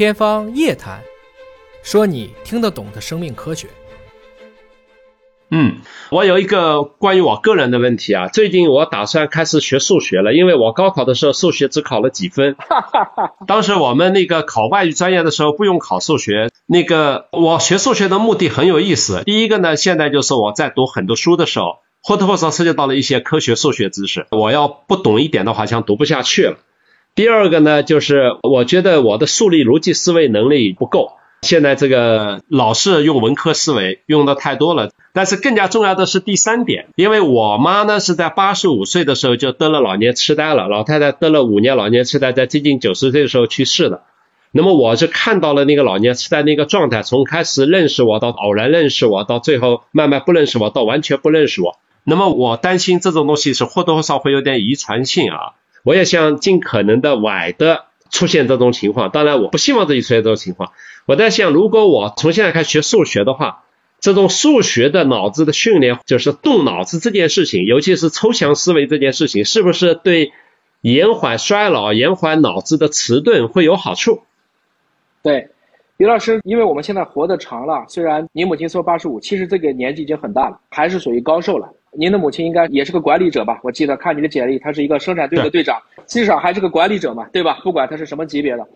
天方夜谭，说你听得懂的生命科学。嗯，我有一个关于我个人的问题啊，最近我打算开始学数学了，因为我高考的时候数学只考了几分。当时我们那个考外语专业的时候不用考数学，那个我学数学的目的很有意思。第一个呢，现在就是我在读很多书的时候，或多或少涉及到了一些科学数学知识，我要不懂一点的话，像读不下去了。第二个呢，就是我觉得我的数理逻辑思维能力不够。现在这个老是用文科思维用的太多了，但是更加重要的是第三点，因为我妈呢是在八十五岁的时候就得了老年痴呆了，老太太得了五年老年痴呆，在接近九十岁的时候去世的。那么我是看到了那个老年痴呆那个状态，从开始认识我到偶然认识我，到最后慢慢不认识我，到完全不认识我。那么我担心这种东西是或多或少会有点遗传性啊，我也想尽可能的晚的出现这种情况，当然我不希望自己出现这种情况。我在想，如果我从现在开始学数学的话，这种数学的脑子的训练，就是动脑子这件事情，尤其是抽象思维这件事情，是不是对延缓衰老、延缓脑子的迟钝会有好处？对，李老师，因为我们现在活得长了，虽然您母亲说八十五，其实这个年纪已经很大了，还是属于高寿了。您的母亲应该也是个管理者吧？我记得看你的简历，她是一个生产队的队长，至少还是个管理者嘛，对吧？不管她是什么级别的，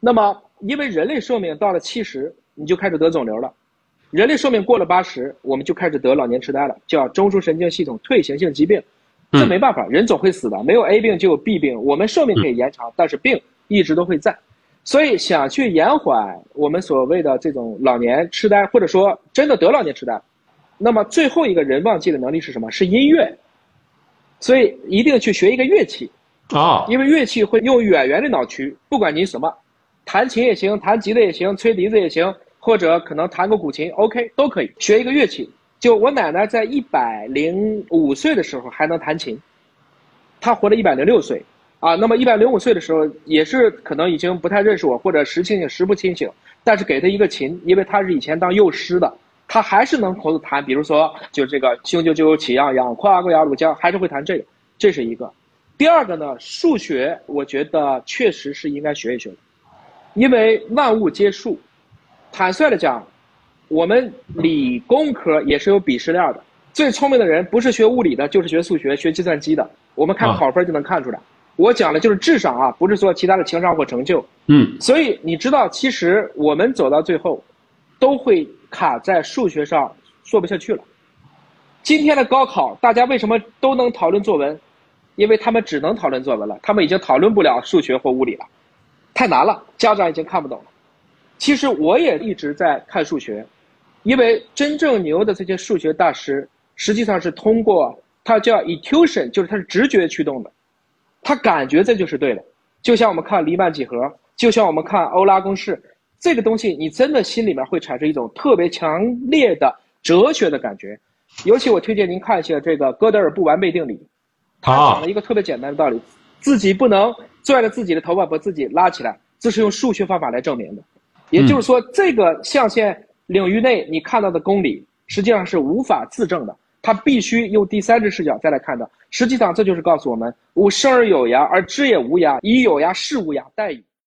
那么。因为人类寿命到了七十，你就开始得肿瘤了；人类寿命过了八十，我们就开始得老年痴呆了，叫中枢神经系统退行性疾病。这没办法，人总会死的，没有 A 病就有 B 病。我们寿命可以延长，但是病一直都会在。所以想去延缓我们所谓的这种老年痴呆，或者说真的得老年痴呆，那么最后一个人忘记的能力是什么？是音乐。所以一定去学一个乐器啊，因为乐器会用远源的脑区，不管您什么。弹琴也行，弹吉他也行，吹笛子也行，或者可能弹个古琴，OK 都可以。学一个乐器，就我奶奶在一百零五岁的时候还能弹琴，她活了一百零六岁啊。那么一百零五岁的时候，也是可能已经不太认识我，或者时清醒时不清醒。但是给她一个琴，因为她是以前当幼师的，她还是能口子弹。比如说，就这个雄赳赳气昂昂，跨过鸭绿江，还是会谈这个。这是一个。第二个呢，数学，我觉得确实是应该学一学的。因为万物皆数，坦率的讲，我们理工科也是有鄙视链的。最聪明的人不是学物理的，就是学数学、学计算机的。我们看考分就能看出来。我讲的就是智商啊，不是说其他的情商或成就。嗯。所以你知道，其实我们走到最后，都会卡在数学上，说不下去了。今天的高考，大家为什么都能讨论作文？因为他们只能讨论作文了，他们已经讨论不了数学或物理了。太难了，家长已经看不懂了。其实我也一直在看数学，因为真正牛的这些数学大师，实际上是通过他叫 intuition，就是他是直觉驱动的，他感觉这就是对的。就像我们看黎曼几何，就像我们看欧拉公式，这个东西你真的心里面会产生一种特别强烈的哲学的感觉。尤其我推荐您看一下这个哥德尔不完备定理，他讲了一个特别简单的道理：自己不能。拽着自己的头发把自己拉起来，这是用数学方法来证明的。也就是说，这个象限领域内你看到的公理，实际上是无法自证的，他必须用第三只视角再来看的。实际上，这就是告诉我们：吾生而有涯，而知也无涯；以有涯事无涯，殆矣。